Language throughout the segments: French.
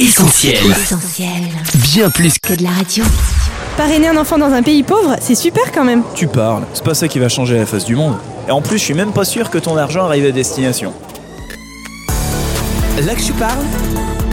Essentiel. Essentiel. Bien plus que Que de la radio. Parrainer un enfant dans un pays pauvre, c'est super quand même. Tu parles, c'est pas ça qui va changer la face du monde. Et en plus, je suis même pas sûr que ton argent arrive à destination. Là que tu parles,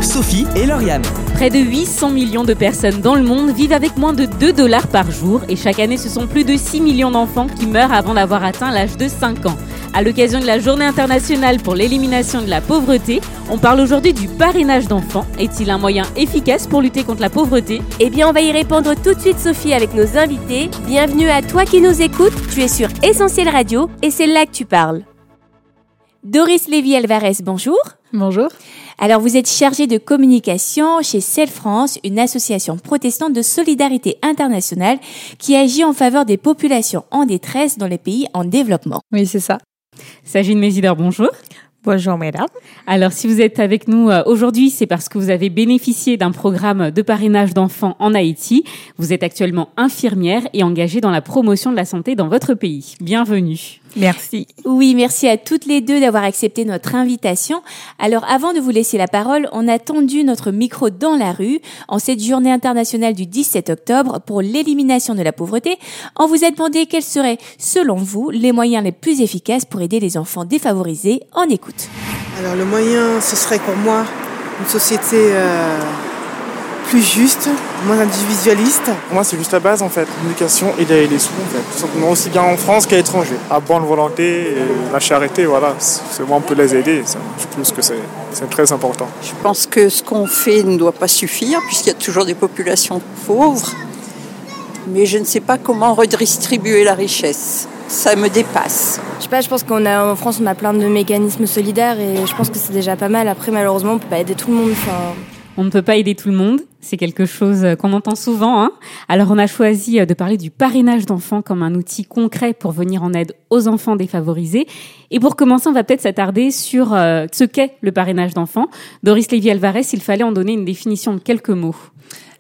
Sophie et Lauriane. Près de 800 millions de personnes dans le monde vivent avec moins de 2 dollars par jour et chaque année ce sont plus de 6 millions d'enfants qui meurent avant d'avoir atteint l'âge de 5 ans. À l'occasion de la journée internationale pour l'élimination de la pauvreté, on parle aujourd'hui du parrainage d'enfants. Est-il un moyen efficace pour lutter contre la pauvreté? Eh bien, on va y répondre tout de suite, Sophie, avec nos invités. Bienvenue à toi qui nous écoutes. Tu es sur Essentiel Radio et c'est là que tu parles. Doris Lévy-Alvarez, bonjour. Bonjour. Alors, vous êtes chargée de communication chez Celle France, une association protestante de solidarité internationale qui agit en faveur des populations en détresse dans les pays en développement. Oui, c'est ça. Sagine Mésidor, bonjour. Bonjour, mesdames. Alors, si vous êtes avec nous euh, aujourd'hui, c'est parce que vous avez bénéficié d'un programme de parrainage d'enfants en Haïti. Vous êtes actuellement infirmière et engagée dans la promotion de la santé dans votre pays. Bienvenue. Merci. Oui, merci à toutes les deux d'avoir accepté notre invitation. Alors, avant de vous laisser la parole, on a tendu notre micro dans la rue en cette journée internationale du 17 octobre pour l'élimination de la pauvreté. On vous a demandé quels seraient, selon vous, les moyens les plus efficaces pour aider les enfants défavorisés. En écoute. Alors le moyen, ce serait pour moi une société euh, plus juste, moins individualiste. Pour moi, c'est juste la base en fait. L'éducation et les, les sous en fait. Tout simplement aussi bien en France qu'à l'étranger. À bonne volonté, et la charité, voilà. C'est moi, on peut les aider. ça, Je pense que c'est c'est très important. Je pense que ce qu'on fait ne doit pas suffire, puisqu'il y a toujours des populations pauvres. Mais je ne sais pas comment redistribuer la richesse. Ça me dépasse. Je sais pas, je pense qu'on a en France on a plein de mécanismes solidaires et je pense que c'est déjà pas mal. Après malheureusement on peut pas aider tout le monde. Enfin, On ne peut pas aider tout le monde, c'est quelque chose euh, qu'on entend souvent. Hein Alors on a choisi euh, de parler du parrainage d'enfants comme un outil concret pour venir en aide aux enfants défavorisés. Et pour commencer, on va peut-être s'attarder sur euh, ce qu'est le parrainage d'enfants. Doris Lévy-Alvarez, il fallait en donner une définition de quelques mots.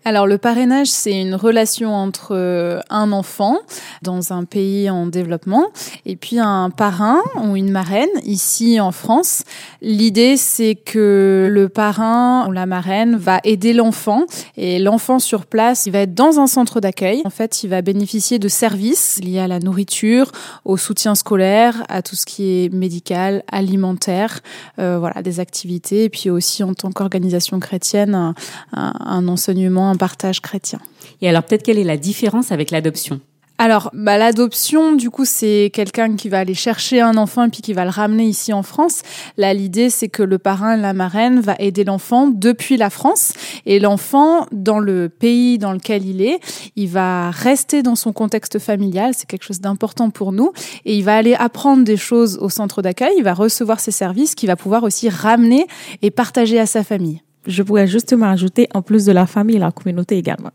Alors, le parrainage, c'est une relation entre euh, un enfant dans un pays en développement et puis un parrain ou une marraine ici en France. L'idée, c'est que le parrain ou la marraine va aider l'enfant et l'enfant sur place, il va être dans un centre d'accueil. En fait, il va bénéficier de services liés à la nourriture, au soutien scolaire, à tout ce qui est médical, alimentaire, euh, voilà, des activités et puis aussi en tant qu'organisation chrétienne, un, un- enseignement, partage chrétien. Et alors peut-être quelle est la différence avec l'adoption Alors, bah, l'adoption, du coup, c'est quelqu'un qui va aller chercher un enfant et puis qui va le ramener ici en France. Là, l'idée, c'est que le parrain, la marraine, va aider l'enfant depuis la France. Et l'enfant, dans le pays dans lequel il est, il va rester dans son contexte familial. C'est quelque chose d'important pour nous. Et il va aller apprendre des choses au centre d'accueil. Il va recevoir ses services qu'il va pouvoir aussi ramener et partager à sa famille. Je pourrais justement ajouter, en plus de la famille, la communauté également.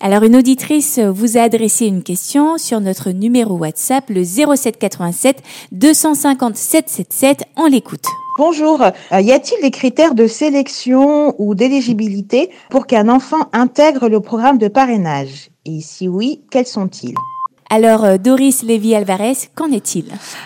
Alors, une auditrice vous a adressé une question sur notre numéro WhatsApp, le 0787 250 777. On l'écoute. Bonjour. Euh, y a-t-il des critères de sélection ou d'éligibilité pour qu'un enfant intègre le programme de parrainage? Et si oui, quels sont-ils? Alors, euh, Doris Lévy-Alvarez, qu'en est-il?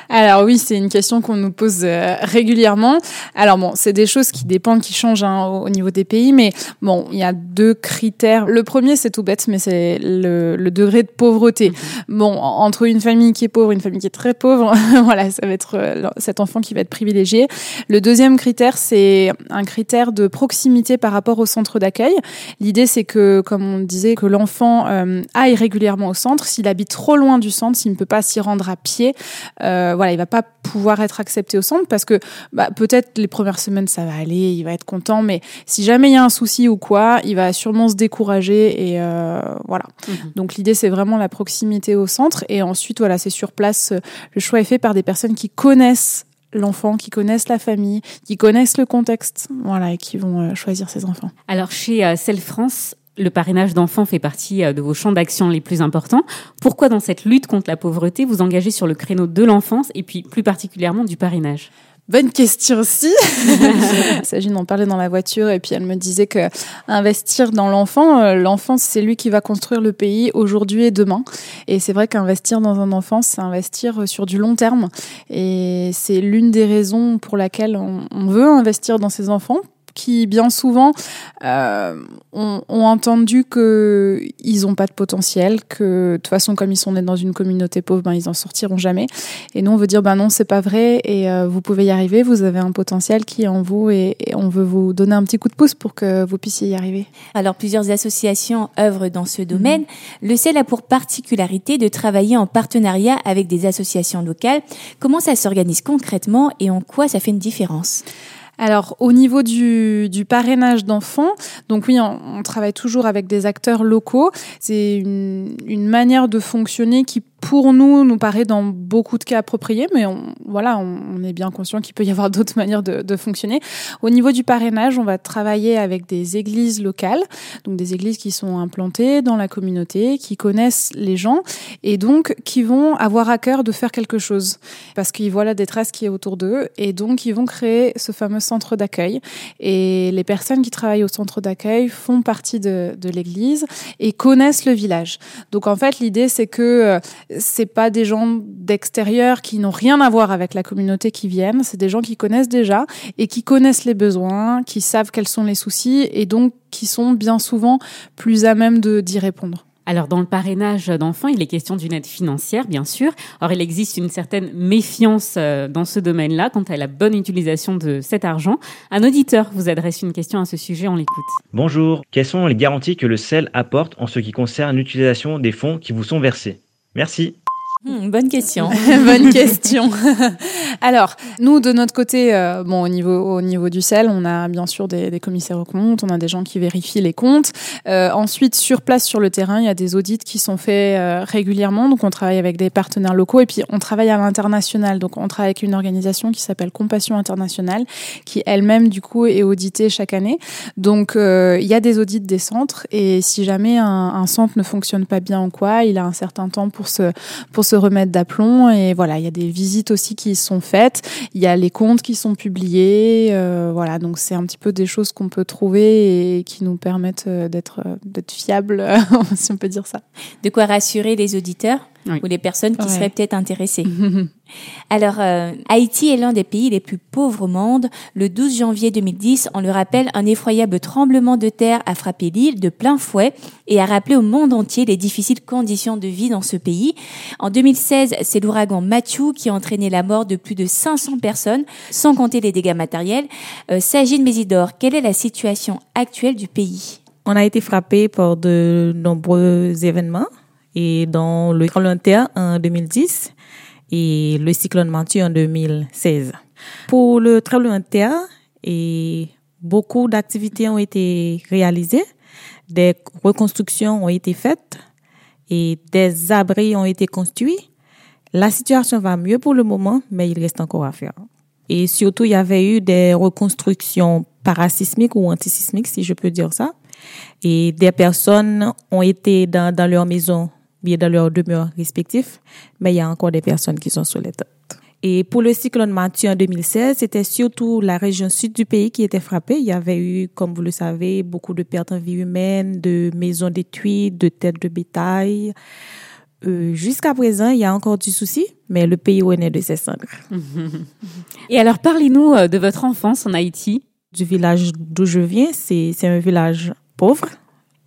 Alors oui, c'est une question qu'on nous pose euh, régulièrement. Alors bon, c'est des choses qui dépendent, qui changent hein, au au niveau des pays, mais bon, il y a deux critères. Le premier, c'est tout bête, mais c'est le, le degré de pauvreté. Bon, en- entre une famille qui est pauvre et une famille qui est très pauvre, voilà, ça va être euh, cet enfant qui va être privilégié. Le deuxième critère, c'est un critère de proximité par rapport au centre d'accueil. L'idée, c'est que, comme on disait, que l'enfant euh, aille régulièrement au centre. S'il habite trop loin du centre, s'il ne peut pas s'y rendre à pied, euh, voilà, il va pas pouvoir être accepté au centre parce que bah, peut-être les premières semaines ça va aller, il va être content, mais si jamais il y a un souci ou quoi, il va sûrement se décourager et euh, voilà. Donc l'idée c'est vraiment la proximité au centre et ensuite voilà c'est sur place. euh, Le choix est fait par des personnes qui connaissent l'enfant, qui connaissent la famille, qui connaissent le contexte, voilà, et qui vont euh, choisir ces enfants. Alors chez Celle France, le parrainage d'enfants fait partie euh, de vos champs d'action les plus importants. Pourquoi dans cette lutte contre la pauvreté vous engagez sur le créneau de l'enfance et puis plus particulièrement du parrainage? Bonne question aussi. Il s'agit d'en parler dans la voiture et puis elle me disait que investir dans l'enfant, euh, l'enfant c'est lui qui va construire le pays aujourd'hui et demain. Et c'est vrai qu'investir dans un enfant, c'est investir sur du long terme. Et c'est l'une des raisons pour laquelle on veut investir dans ses enfants qui bien souvent euh, ont, ont, entendu que ils ont pas de potentiel, que de toute façon comme ils sont nés dans une communauté pauvre, ben ils en sortiront jamais. Et nous on veut dire ben non c'est pas vrai et euh, vous pouvez y arriver, vous avez un potentiel qui est en vous et, on veut vous donner un petit coup de pouce pour que vous puissiez y arriver. Alors plusieurs associations œuvrent dans ce domaine. Le CEL a pour particularité de travailler en partenariat avec des associations locales. Comment ça s'organise concrètement et en quoi ça fait une différence? Alors, au niveau du, du parrainage d'enfants, donc oui, on, on, travaille toujours avec des acteurs locaux. C'est une, une manière de fonctionner qui pour nous, nous paraît dans beaucoup de cas approprié, mais on, voilà, on, est bien conscient qu'il peut y avoir d'autres manières de, de, fonctionner. Au niveau du parrainage, on va travailler avec des églises locales, donc des églises qui sont implantées dans la communauté, qui connaissent les gens et donc qui vont avoir à cœur de faire quelque chose parce qu'ils voient la détresse qui est autour d'eux et donc ils vont créer ce fameux centre d'accueil. Et les personnes qui travaillent au centre d'accueil font partie de, de l'église et connaissent le village. Donc en fait, l'idée c'est que c'est pas des gens d'extérieur qui n'ont rien à voir avec la communauté qui viennent, c'est des gens qui connaissent déjà et qui connaissent les besoins, qui savent quels sont les soucis et donc qui sont bien souvent plus à même de d'y répondre. Alors, dans le parrainage d'enfants, il est question d'une aide financière, bien sûr. Or, il existe une certaine méfiance euh, dans ce domaine-là quant à la bonne utilisation de cet argent. Un auditeur vous adresse une question à ce sujet, on l'écoute. Bonjour, quelles sont les garanties que le CEL apporte en ce qui concerne l'utilisation des fonds qui vous sont versés? Merci. Mmh, bonne question. bonne question. Alors, nous, de notre côté, euh, bon, au niveau, au niveau du sel, on a bien sûr des, des, commissaires aux comptes, on a des gens qui vérifient les comptes. Euh, ensuite, sur place, sur le terrain, il y a des audits qui sont faits euh, régulièrement. Donc, on travaille avec des partenaires locaux et puis on travaille à l'international. Donc, on travaille avec une organisation qui s'appelle Compassion Internationale, qui elle-même, du coup, est auditée chaque année. Donc, euh, il y a des audits des centres et si jamais un, un centre ne fonctionne pas bien ou quoi, il a un certain temps pour se, pour se remettre d'aplomb. Et voilà, il y a des visites aussi qui sont faites. Il y a les comptes qui sont publiés. Euh, voilà, donc c'est un petit peu des choses qu'on peut trouver et qui nous permettent d'être d'être fiables, si on peut dire ça. De quoi rassurer les auditeurs? Oui. ou les personnes qui ouais. seraient peut-être intéressées. Alors, euh, Haïti est l'un des pays les plus pauvres au monde. Le 12 janvier 2010, on le rappelle, un effroyable tremblement de terre a frappé l'île de plein fouet et a rappelé au monde entier les difficiles conditions de vie dans ce pays. En 2016, c'est l'ouragan Mathieu qui a entraîné la mort de plus de 500 personnes, sans compter les dégâts matériels. Euh, Sagine Mésidor, quelle est la situation actuelle du pays? On a été frappé par de nombreux événements et dans le terre en 2010 et le cyclone Mathieu en 2016. Pour le de terre, et beaucoup d'activités ont été réalisées, des reconstructions ont été faites et des abris ont été construits. La situation va mieux pour le moment, mais il reste encore à faire. Et surtout, il y avait eu des reconstructions parasismiques ou antisismiques, si je peux dire ça. Et des personnes ont été dans leur maison bien dans leurs demeures respectives, mais il y a encore des personnes qui sont sous les têtes. Et pour le cyclone Mathieu en 2016, c'était surtout la région sud du pays qui était frappée. Il y avait eu, comme vous le savez, beaucoup de pertes en vie humaine, de maisons détruites, de têtes de bétail. Euh, Jusqu'à présent, il y a encore du souci, mais le pays renaît de ses cendres. Et alors, parlez-nous euh, de votre enfance en Haïti. Du village d'où je viens, c'est un village pauvre,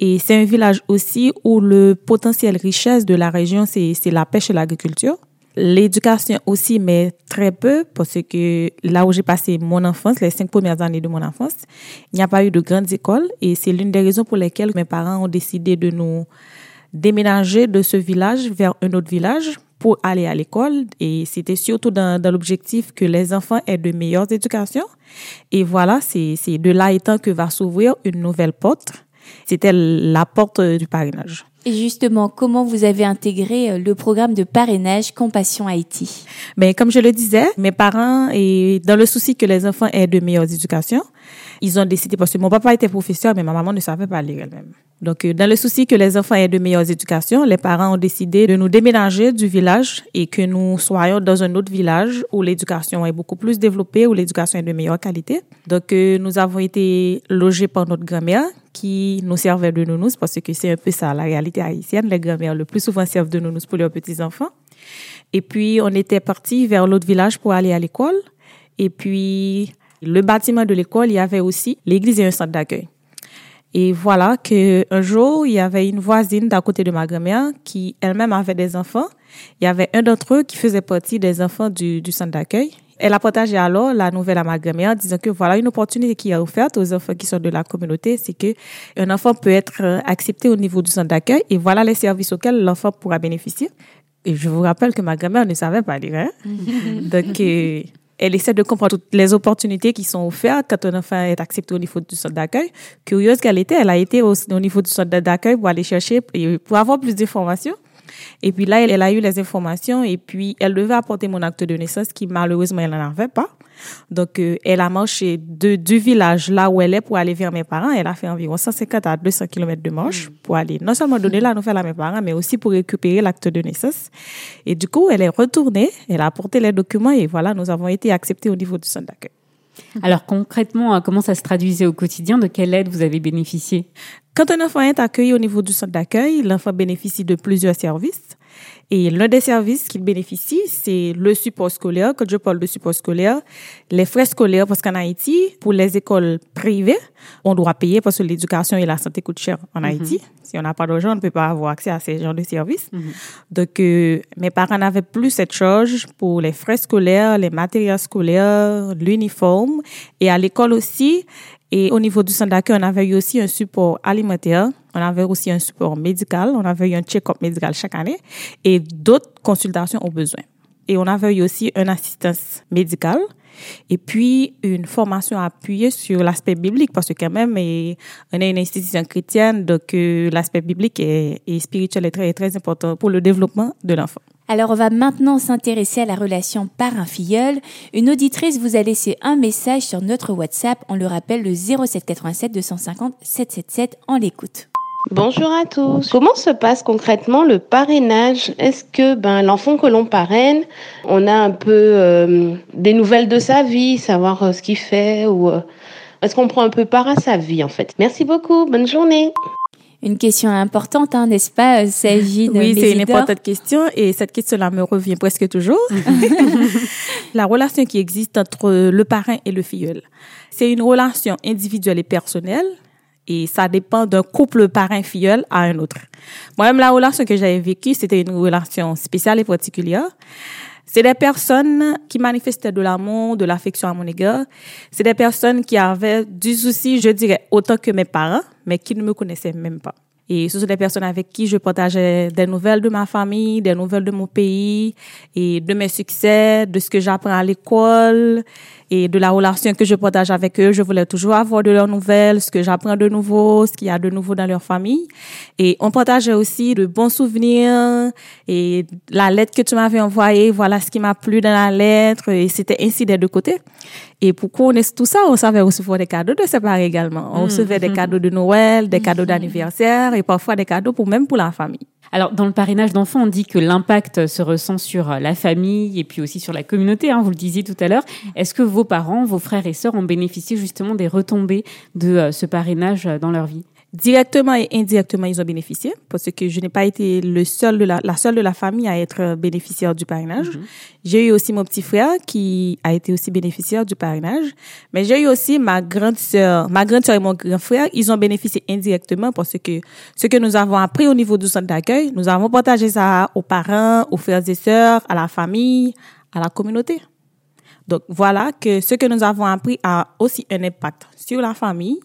et c'est un village aussi où le potentiel richesse de la région, c'est la pêche et l'agriculture. L'éducation aussi, mais très peu, parce que là où j'ai passé mon enfance, les cinq premières années de mon enfance, il n'y a pas eu de grandes écoles. Et c'est l'une des raisons pour lesquelles mes parents ont décidé de nous déménager de ce village vers un autre village pour aller à l'école. Et c'était surtout dans, dans l'objectif que les enfants aient de meilleures éducations. Et voilà, c'est de là étant que va s'ouvrir une nouvelle porte c'était la porte du parrainage. Et justement, comment vous avez intégré le programme de parrainage Compassion Haïti? Mais comme je le disais, mes parents, et dans le souci que les enfants aient de meilleures éducations, ils ont décidé, parce que mon papa était professeur, mais ma maman ne savait pas lire elle-même. Donc, dans le souci que les enfants aient de meilleures éducations, les parents ont décidé de nous déménager du village et que nous soyons dans un autre village où l'éducation est beaucoup plus développée, où l'éducation est de meilleure qualité. Donc, nous avons été logés par notre grand-mère qui nous servait de nounou parce que c'est un peu ça la réalité haïtienne. Les grand-mères le plus souvent servent de nounou pour leurs petits-enfants. Et puis, on était parti vers l'autre village pour aller à l'école. Et puis, Le bâtiment de l'école, il y avait aussi l'église et un centre d'accueil. Et voilà que un jour, il y avait une voisine d'à côté de ma grand-mère qui elle-même avait des enfants. Il y avait un d'entre eux qui faisait partie des enfants du, du centre d'accueil. Elle a partagé alors la nouvelle à ma grand-mère disant que voilà une opportunité qui est offerte aux enfants qui sont de la communauté, c'est que un enfant peut être euh, accepté au niveau du centre d'accueil et voilà les services auxquels l'enfant pourra bénéficier. Et je vous rappelle que ma grand-mère ne savait pas lire. Hein? Donc, euh, elle essaie de comprendre toutes les opportunités qui sont offertes quand un enfant est accepté au niveau du centre d'accueil. Curieuse qu'elle était, elle a été au, au niveau du centre d'accueil pour aller chercher, pour avoir plus d'informations. Et puis là, elle, elle, a eu les informations et puis elle devait apporter mon acte de naissance qui malheureusement, elle n'en avait pas. Donc, euh, elle a marché de, du village là où elle est pour aller vers mes parents. Elle a fait environ 150 à 200 km de marche pour aller non seulement donner la nouvelle à mes parents, mais aussi pour récupérer l'acte de naissance. Et du coup, elle est retournée, elle a apporté les documents et voilà, nous avons été acceptés au niveau du centre d'accueil. Alors concrètement, hein, comment ça se traduisait au quotidien? De quelle aide vous avez bénéficié? Quand un enfant est accueilli au niveau du centre d'accueil, l'enfant bénéficie de plusieurs services. Et l'un des services qu'il bénéficie, c'est le support scolaire. Quand je parle de support scolaire, les frais scolaires, parce qu'en Haïti, pour les écoles privées, on doit payer parce que l'éducation et la santé coûtent cher en Haïti. Mm -hmm. Si on n'a pas d'argent, on ne peut pas avoir accès à ces genres de services. Mm -hmm. Donc, euh, mes parents n'avaient plus cette charge pour les frais scolaires, les matériels scolaires, l'uniforme. Et à l'école aussi, et au niveau du centre on avait eu aussi un support alimentaire, on avait aussi un support médical, on avait eu un check-up médical chaque année et d'autres consultations aux besoins. Et on avait eu aussi une assistance médicale et puis une formation appuyée sur l'aspect biblique parce que quand même on est une institution chrétienne donc euh, l'aspect biblique et, spirituel est très très important pour le développement de l'enfant. Alors on va maintenant s'intéresser à la relation parent-filleul. Une auditrice vous a laissé un message sur notre WhatsApp, on le rappelle le 07 87 250 777, on l'écoute. Bonjour à tous. Comment se passe concrètement le parrainage? Est-ce que ben l'enfant que l'on parraine, on a un peu euh, des nouvelles de sa vie, savoir euh, ce qu'il fait ou euh, est-ce qu'on prend un peu part à sa vie en fait? Merci beaucoup. Bonne journée. Une question importante, hein, n'est-ce pas, Sagine Oui, c'est une importante question et cette question-là me revient presque toujours. la relation qui existe entre le parrain et le filleul, c'est une relation individuelle et personnelle et ça dépend d'un couple parrain-filleul à un autre. Moi-même, la relation que j'avais vécue, c'était une relation spéciale et particulière. C'est des personnes qui manifestaient de l'amour, de l'affection à mon égard. C'est des personnes qui avaient du souci, je dirais, autant que mes parents, mais qui ne me connaissaient même pas. Et ce sont des personnes avec qui je partageais des nouvelles de ma famille, des nouvelles de mon pays et de mes succès, de ce que j'apprends à l'école et de la relation que je partage avec eux. Je voulais toujours avoir de leurs nouvelles, ce que j'apprends de nouveau, ce qu'il y a de nouveau dans leur famille. Et on partageait aussi de bons souvenirs et la lettre que tu m'avais envoyée, voilà ce qui m'a plu dans la lettre et c'était ainsi des deux côtés. Et pour connaître tout ça, on savait recevoir des cadeaux de séparés également. On recevait des cadeaux de Noël, des cadeaux d'anniversaire et parfois des cadeaux pour même pour la famille. Alors, dans le parrainage d'enfants, on dit que l'impact se ressent sur la famille et puis aussi sur la communauté, hein, vous le disiez tout à l'heure. Est-ce que vos parents, vos frères et sœurs ont bénéficié justement des retombées de ce parrainage dans leur vie? Directement et indirectement, ils ont bénéficié parce que je n'ai pas été le seul de la, la seule de la famille à être bénéficiaire du parrainage. Mm -hmm. J'ai eu aussi mon petit frère qui a été aussi bénéficiaire du parrainage, mais j'ai eu aussi ma grande sœur, ma grande sœur et mon grand frère, ils ont bénéficié indirectement parce que ce que nous avons appris au niveau du centre d'accueil, nous avons partagé ça aux parents, aux frères et sœurs, à la famille, à la communauté. Donc voilà que ce que nous avons appris a aussi un impact sur la famille,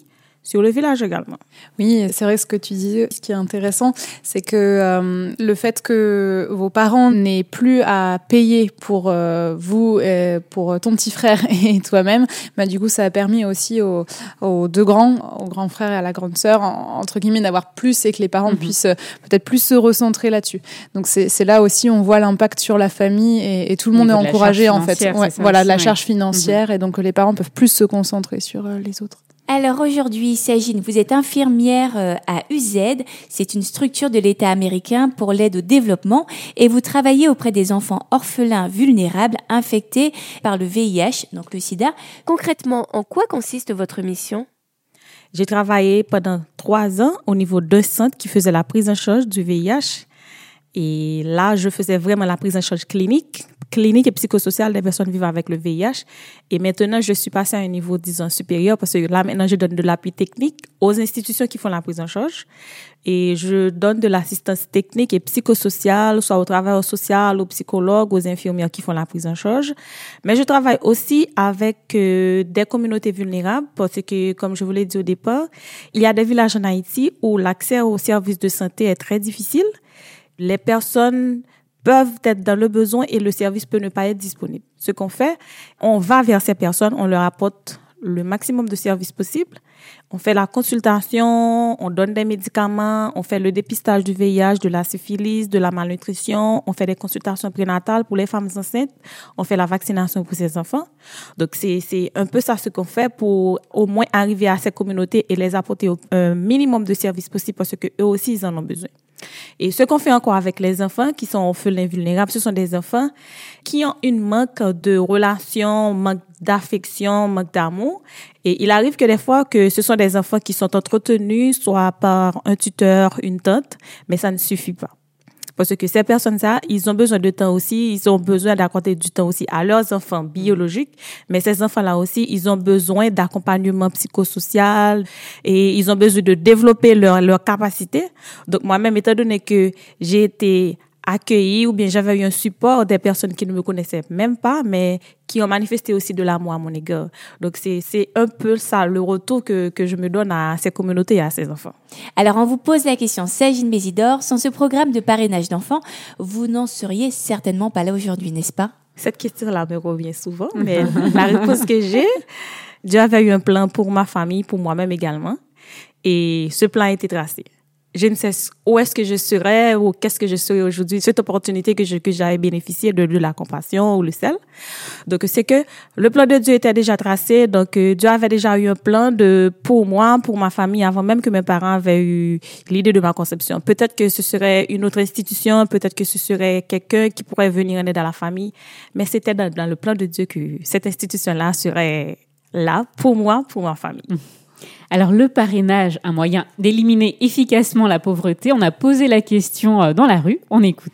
sur le village également. Oui, c'est vrai ce que tu dis. Ce qui est intéressant, c'est que euh, le fait que vos parents n'aient plus à payer pour euh, vous, et pour ton petit frère et toi-même, bah, du coup, ça a permis aussi aux, aux, deux grands, au grand frère et à la grande sœur, entre guillemets, d'avoir plus et que les parents -hmm. puissent peut-être plus se recentrer là-dessus. Donc c'est là aussi, on voit l'impact sur la famille et, et tout le monde est encouragé en fait. Ouais, voilà, la charge financière -hmm. et donc les parents peuvent plus se concentrer sur euh, les autres. Alors aujourd'hui, Sagine, vous êtes infirmière à UZ, c'est une structure de l'État américain pour l'aide au développement. Et vous travaillez auprès des enfants orphelins vulnérables infectés par le VIH, donc le sida. Concrètement, en quoi consiste votre mission? J'ai travaillé pendant trois ans au niveau d'un centre qui faisait la prise en charge du VIH Et là, je faisais vraiment la prise en charge clinique, clinique et psychosociale des personnes vivant avec le VIH. Et maintenant, je suis passée à un niveau, disons, supérieur parce que là, maintenant, je donne de l'appui technique aux institutions qui font la prise en charge. Et je donne de l'assistance technique et psychosociale, soit aux travailleurs sociaux, aux psychologues, aux infirmières qui font la prise en charge. Mais je travaille aussi avec euh, des communautés vulnérables parce que, comme je vous l'ai dit au départ, il y a des villages en Haïti où l'accès aux services de santé est très difficile les personnes peuvent être dans le besoin et le service peut ne pas être disponible. Ce qu'on fait, on va vers ces personnes, on leur apporte le maximum de services possibles. On fait la consultation, on donne des médicaments, on fait le dépistage du VIH, de la syphilis, de la malnutrition, on fait des consultations prénatales pour les femmes enceintes, on fait la vaccination pour ces enfants. Donc c'est un peu ça ce qu'on fait pour au moins arriver à ces communautés et les apporter un minimum de services possibles parce que eux aussi ils en ont besoin. Et ce qu'on fait encore avec les enfants qui sont orphelins vulnérables, ce sont des enfants qui ont une manque de relation, manque d'affection, manque d'amour. Et il arrive que des fois que ce sont des enfants qui sont entretenus soit par un tuteur, une tante, mais ça ne suffit pas. Parce que ces personnes-là, ils ont besoin de temps aussi, ils ont besoin d'accorder du temps aussi à leurs enfants biologiques, mais ces enfants-là aussi, ils ont besoin d'accompagnement psychosocial et ils ont besoin de développer leur, leur capacité. Donc moi-même, étant donné que j'ai été accueilli ou bien j'avais eu un support des personnes qui ne me connaissaient même pas, mais qui ont manifesté aussi de l'amour à mon égard. Donc c'est c'est un peu ça le retour que que je me donne à ces communautés et à ces enfants. Alors on vous pose la question, Sagine Mésidor, sans ce programme de parrainage d'enfants, vous n'en seriez certainement pas là aujourd'hui, n'est-ce pas? Cette question-là me revient souvent, mais la réponse que j'ai, Dieu avait eu un plan pour ma famille, pour moi-même également, et ce plan a été tracé je ne sais où est-ce que je serais ou qu'est-ce que je serais aujourd'hui. Cette opportunité que je, que j'avais bénéficié de, la compassion ou le sel. Donc, c'est que le plan de Dieu était déjà tracé. Donc, euh, Dieu avait déjà eu un plan de, pour moi, pour ma famille, avant même que mes parents avaient eu l'idée de ma conception. Peut-être que ce serait une autre institution, peut-être que ce serait quelqu'un qui pourrait venir en aide à la famille. Mais c'était dans le plan de Dieu que cette institution-là serait là pour moi, pour ma famille. Alors le parrainage, un moyen d'éliminer efficacement la pauvreté. On a posé la question euh, dans la rue. On écoute.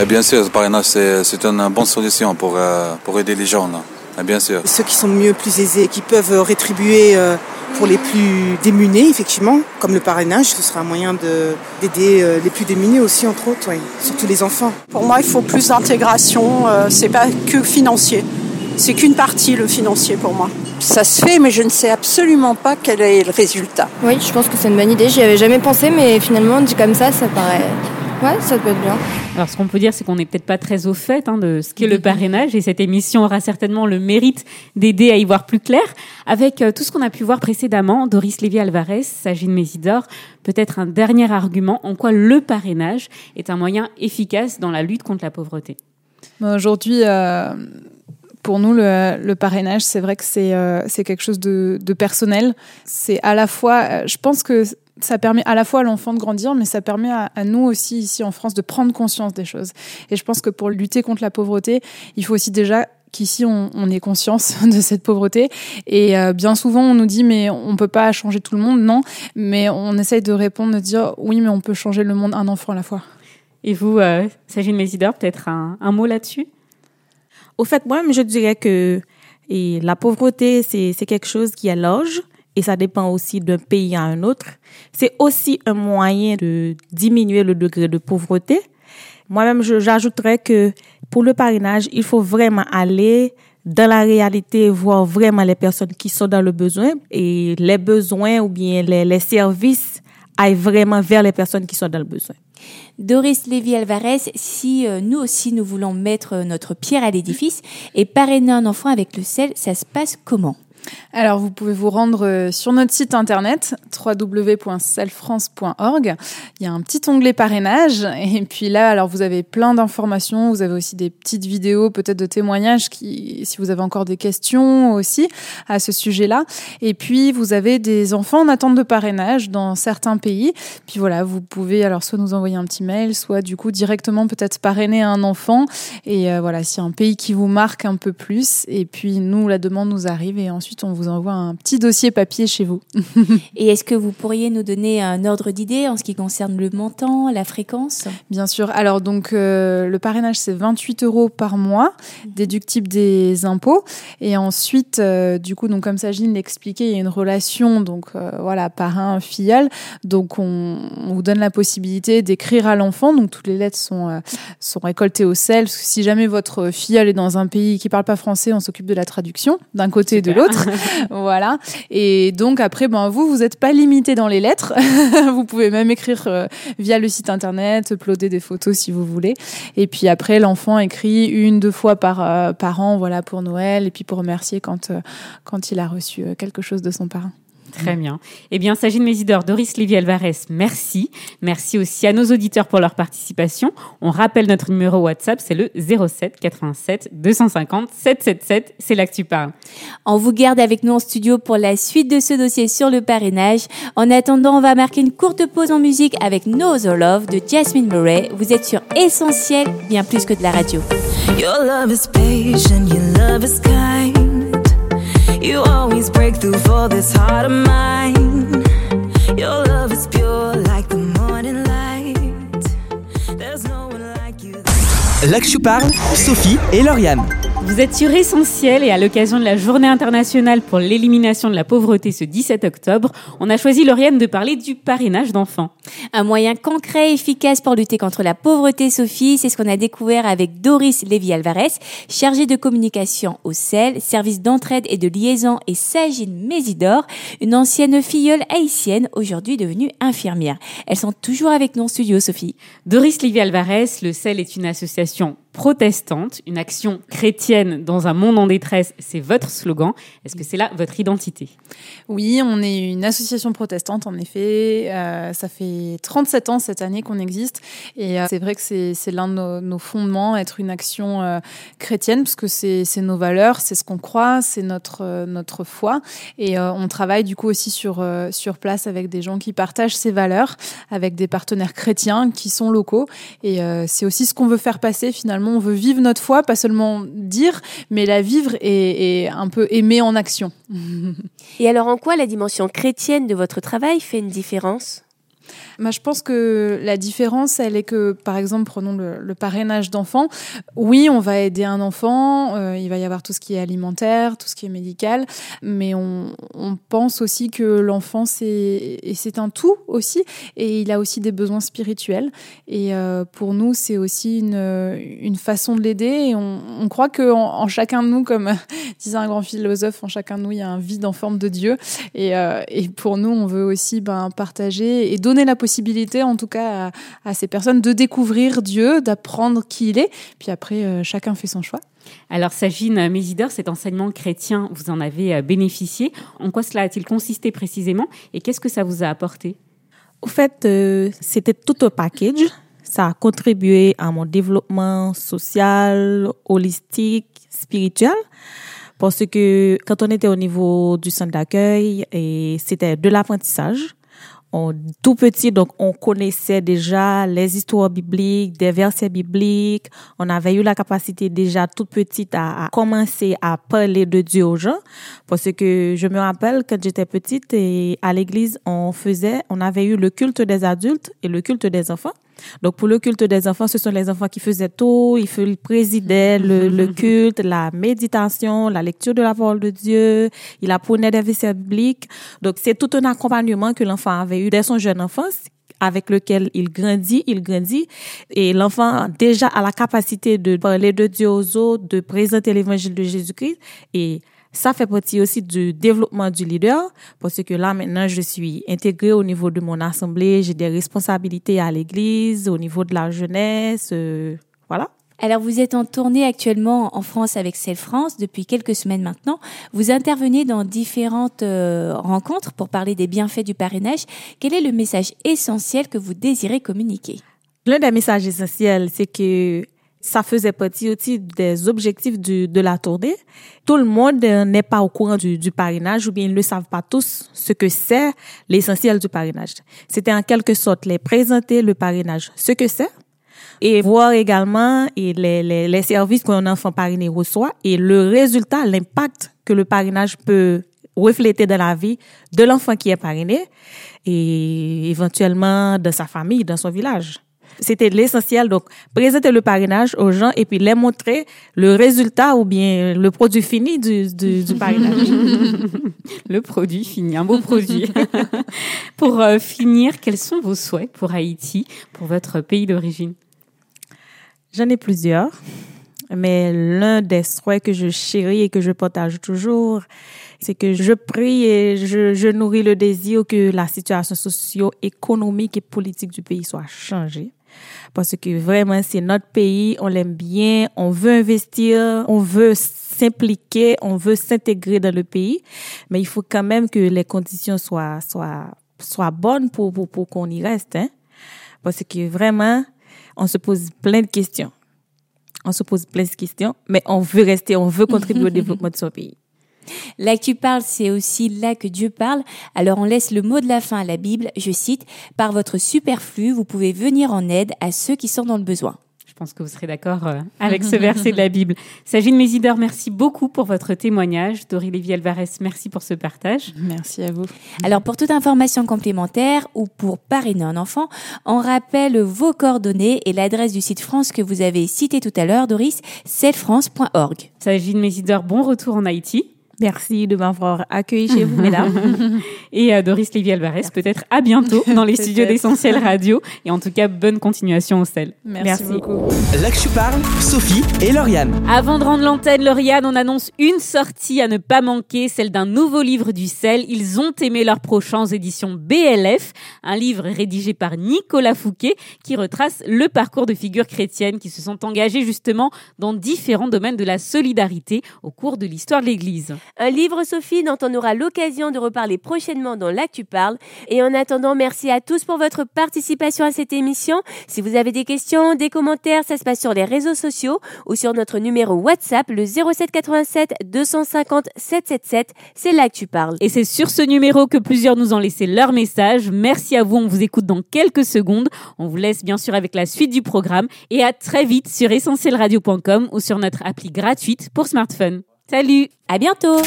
Eh bien sûr, le parrainage, c'est une bonne solution pour, euh, pour aider les gens. Eh bien sûr. Ceux qui sont mieux, plus aisés, qui peuvent rétribuer euh, pour les plus démunis, effectivement, comme le parrainage, ce sera un moyen d'aider les plus démunis aussi, entre autres, surtout les enfants. Pour moi, il faut plus d'intégration. c'est pas que financier. C'est qu'une partie, le financier, pour moi. Ça se fait, mais je ne sais absolument pas quel est le résultat. Oui, je pense que c'est une bonne idée. J'y avais jamais pensé, mais finalement, dit comme ça, ça paraît. Ouais, ça peut être bien. Alors, ce qu'on peut dire, c'est qu'on n'est peut-être pas très au fait hein, de ce qu'est le parrainage, et cette émission aura certainement le mérite d'aider à y voir plus clair. Avec euh, tout ce qu'on a pu voir précédemment, Doris Lévy-Alvarez, Sagine Mésidor, peut-être un dernier argument en quoi le parrainage est un moyen efficace dans la lutte contre la pauvreté. Aujourd'hui, euh, pour nous, le, parrainage, c'est vrai que c'est euh, quelque chose de, personnel. C'est à la fois, euh, je pense que ça permet à la fois à l'enfant de grandir, mais ça permet à, nous aussi ici en France de prendre conscience des choses. Et je pense que pour lutter contre la pauvreté, il faut aussi déjà qu'ici on, ait conscience de cette pauvreté. Et euh, bien souvent on nous dit mais on peut pas changer tout le monde, non. Mais on essaye de répondre, de dire oui mais on peut changer le monde un enfant à la fois. Et vous, euh, Sagine Mésidor, peut-être un mot là-dessus? Au fait, moi, je dirais que la pauvreté, c'est quelque chose qui est large et ça dépend aussi d'un pays à un autre. C'est aussi un moyen de diminuer le degré de pauvreté. Moi-même, j'ajouterais que pour le parrainage, il faut vraiment aller dans la réalité, voir vraiment les personnes qui sont dans le besoin et les besoins ou bien les services aillent vraiment vers les personnes qui sont dans le besoin. Doris Lévy-Alvarez, si euh, nous aussi nous voulons mettre euh, notre pierre à l'édifice et parrainer un enfant avec le sel, ça se passe comment? Alors, vous pouvez vous rendre euh, sur notre site internet www.selfrance.org. Il y a un petit onglet parrainage et puis là, alors vous avez plein d'informations. Vous avez aussi des petites vidéos, peut-être de témoignages qui, si vous avez encore des questions aussi à ce sujet-là. Et puis vous avez des enfants en attente de parrainage dans certains pays. Puis voilà, vous pouvez alors soit nous envoyer un petit mail, soit du coup directement peut-être parrainer un enfant. Et euh, voilà, s'il y a un pays qui vous marque un peu plus, et puis nous la demande nous arrive et ensuite ensuite on vous envoie un petit dossier papier chez vous. Et est-ce que vous pourriez nous donner un ordre d'idée en ce qui concerne le montant, la fréquence? Bien sûr. Alors donc euh, le parrainage c'est 28 euros par mois, déductible des impôts. Et ensuite, euh, du coup, donc comme Sagine l'expliquait, il y a une relation donc euh, voilà parrain filleul. Donc on, on vous donne la possibilité d'écrire à l'enfant. Donc toutes les lettres sont sont récoltées au sel. Parce que si jamais votre filleul est dans un pays qui parle pas français, on s'occupe de la traduction d'un côté et de l'autre. voilà. Et donc après, ben vous, vous n'êtes pas limité dans les lettres. vous pouvez même écrire euh, via le site internet, uploader des photos si vous voulez. Et puis après, l'enfant écrit une, deux fois par euh, par an, voilà pour Noël, et puis pour remercier quand euh, quand il a reçu quelque chose de son parrain. Très bien. Eh bien, Sagine Mésidor, Doris Lévy Alvarez, merci. Merci aussi à nos auditeurs pour leur participation. On rappelle notre numéro WhatsApp, c'est le 07 87 250 777. C'est là que tu parles. On vous garde avec nous en studio pour la suite de ce dossier sur le parrainage. En attendant, on va marquer une courte pause en musique avec No Other Love de Jasmine Murray. Vous êtes sur Essentiel, bien plus que de la radio. Your love is patient, your love is kind. You always break parle, Sophie et Lauriane. Vous êtes sur Essentiel et à l'occasion de la Journée internationale pour l'élimination de la pauvreté ce 17 octobre, on a choisi Lauriane de parler du parrainage d'enfants. Un moyen concret et efficace pour lutter contre la pauvreté, Sophie, c'est ce qu'on a découvert avec Doris Lévy-Alvarez, chargée de communication au CEL, service d'entraide et de liaison, et Sagine Mésidor, une ancienne filleule haïtienne, aujourd'hui devenue infirmière. Elles sont toujours avec nous en studio, Sophie. Doris Lévy-Alvarez, le CEL est une association protestante, une action chrétienne dans un monde en détresse, c'est votre slogan. Est-ce que c'est là votre identité? Oui, on est une association protestante, en effet. Euh, ça fait 37 ans cette année qu'on existe. Et euh, c'est vrai que c'est l'un de nos, fondements, être une action euh, chrétienne, parce que c'est nos valeurs, c'est ce qu'on croit, c'est notre, notre foi. Et on travaille du coup aussi sur, sur place avec des gens qui partagent ces valeurs, avec des partenaires chrétiens qui sont locaux. Et c'est aussi ce qu'on veut faire passer finalement. On veut vivre notre foi, pas seulement dire, mais la vivre et, un peu aimer en action. Et alors, en quoi la dimension chrétienne de votre travail fait une différence? Moi, je pense que la différence, elle est que, par exemple, prenons le, parrainage d'enfants. Oui, on va aider un enfant, euh, il va y avoir tout ce qui est alimentaire, tout ce qui est médical, mais on, pense aussi que l'enfant, c'est un tout aussi, et il a aussi des besoins spirituels. Et euh, pour nous, c'est aussi une, façon de l'aider. Et on, croit que en, chacun de nous, comme disait un grand philosophe, en chacun de nous, il y a un vide en forme de Dieu. Et, euh, pour nous, on veut aussi ben, partager et donner la possibilité, en tout cas, à, à ces personnes de découvrir Dieu, d'apprendre qui il est. Puis après, euh, chacun fait son choix. Alors, Sagine Mésidor, cet enseignement chrétien, vous en avez euh, bénéficié. En quoi cela a-t-il consisté précisément? Et qu'est-ce que ça vous a apporté? Au fait, euh, c'était tout un package. Ça a contribué à mon développement social, holistique, spirituel. Parce que quand on était au niveau du centre d'accueil, et c'était de l'apprentissage. Tout petit, donc on connaissait déjà les histoires bibliques, des versets bibliques. On avait eu la capacité déjà toute petite à, à commencer à parler de Dieu aux gens. Parce que je me rappelle quand j'étais petite et à l'église, on faisait, on avait eu le culte des adultes et le culte des enfants. Donc pour le culte des enfants, ce sont les enfants qui faisaient tout, ils présidaient le, le culte, la méditation, la lecture de la parole de Dieu, il apprenait des versets bibliques. Donc c'est tout un accompagnement que l'enfant avait eu dès son jeune enfance avec lequel il grandit, il grandit, et l'enfant déjà a la capacité de parler de Dieu aux autres, de présenter l'évangile de Jésus-Christ, et ça fait partie aussi du développement du leader, parce que là maintenant je suis intégrée au niveau de mon assemblée, j'ai des responsabilités à l'église, au niveau de la jeunesse, euh, voilà. Alors vous êtes en tournée actuellement en France avec Celle France depuis quelques semaines maintenant. Vous intervenez dans différentes euh, rencontres pour parler des bienfaits du parrainage. Quel est le message essentiel que vous désirez communiquer? L'un des messages essentiels, c'est que ça faisait partie aussi des objectifs du- de la tournée. Tout le monde euh, n'est pas au courant du, du parrainage ou bien ils ne savent pas tous ce que c'est l'essentiel du parrainage. C'était en quelque sorte les présenter le parrainage, ce que c'est, et voir également les, les, les services qu'un enfant parrainé reçoit et le résultat, l'impact que le parrainage peut refléter dans la vie de l'enfant qui est parrainé et éventuellement de sa famille, dans son village. C'était l'essentiel. Donc, présenter le parrainage aux gens et puis les montrer le résultat ou bien le produit fini du, du, du parrainage. le produit fini, un beau produit. pour euh, finir, quels sont vos souhaits pour Haïti, pour votre pays d'origine? J'en ai plusieurs, mais l'un des souhaits que je chéris et que je partage toujours, c'est que je prie et je, je nourris le désir que la situation socio-économique et politique du pays soit changée parce que vraiment c'est notre pays, on l'aime bien, on veut investir, on veut s'impliquer, on veut s'intégrer dans le pays, mais il faut quand même que les conditions soient soient soient bonnes pour pour, pour qu'on y reste hein. Parce que vraiment on se pose plein de questions. On se pose plein de questions, mais on veut rester, on veut contribuer au développement de son pays. Là que tu parles, c'est aussi là que Dieu parle. Alors on laisse le mot de la fin à la Bible. Je cite, Par votre superflu, vous pouvez venir en aide à ceux qui sont dans le besoin. Je pense que vous serez d'accord euh, avec ce verset de la Bible. Sagine Mésidor, merci beaucoup pour votre témoignage. Dory Lévy Alvarez, merci pour ce partage. Merci à vous. Alors pour toute information complémentaire ou pour parrainer un enfant, on rappelle vos coordonnées et l'adresse du site France que vous avez cité tout à l'heure, Doris, cellefrance.org. Sagine Mésidor, bon retour en Haïti. Merci de m'avoir accueilli chez vous, mesdames. et à Doris Lévy Alvarez, peut-être à bientôt dans les studios d'Essentiel Radio. Et en tout cas, bonne continuation au sel. Merci, beaucoup. Là que je parle, Sophie et Lauriane. Avant de rendre l'antenne, Lauriane, on annonce une sortie à ne pas manquer, celle d'un nouveau livre du sel. Ils ont aimé leur prochain aux éditions BLF, un livre rédigé par Nicolas Fouquet qui retrace le parcours de figures chrétiennes qui se sont engagées justement dans différents domaines de la solidarité au cours de l'histoire de l'Église. Un livre, Sophie, dont on aura l'occasion de reparler prochainement dans L'Actu Parle. Et en attendant, merci à tous pour votre participation à cette émission. Si vous avez des questions, des commentaires, ça se passe sur les réseaux sociaux ou sur notre numéro WhatsApp, le 0787 250 777. C'est Parle. Et c'est sur ce numéro que plusieurs nous ont laissé leur message. Merci à vous, on vous écoute dans quelques secondes. On vous laisse bien sûr avec la suite du programme et à très vite sur essentielradio.com ou sur notre appli gratuite pour smartphone. Salut, à bientôt.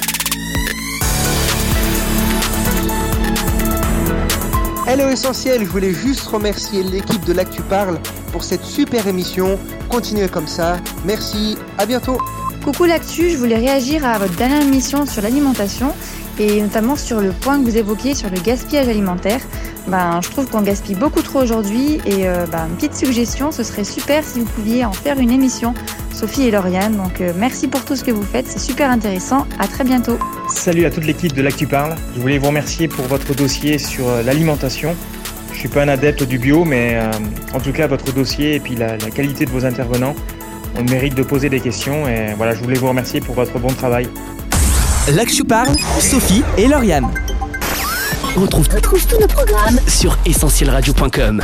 Hello Essentiel, je voulais juste remercier l'équipe de L'Actu Parle pour cette super émission. Continuez comme ça. Merci, à bientôt. Coucou L'Actu, je voulais réagir à votre dernière émission sur l'alimentation et notamment sur le point que vous évoquiez sur le gaspillage alimentaire. Ben, je trouve qu'on gaspille beaucoup trop aujourd'hui et euh, ben, une petite suggestion, ce serait super si vous pouviez en faire une émission, Sophie et Lauriane. Donc euh, merci pour tout ce que vous faites, c'est super intéressant. À très bientôt. Salut à toute l'équipe de l'Actu Parle. Je voulais vous remercier pour votre dossier sur euh, l'alimentation. Je suis pas un adepte du bio, mais euh, en tout cas votre dossier et puis la, la qualité de vos intervenants, on mérite de poser des questions et voilà, je voulais vous remercier pour votre bon travail. Je parle, Sophie et Lauriane. On retrouve tous nos programmes sur essentielradio.com.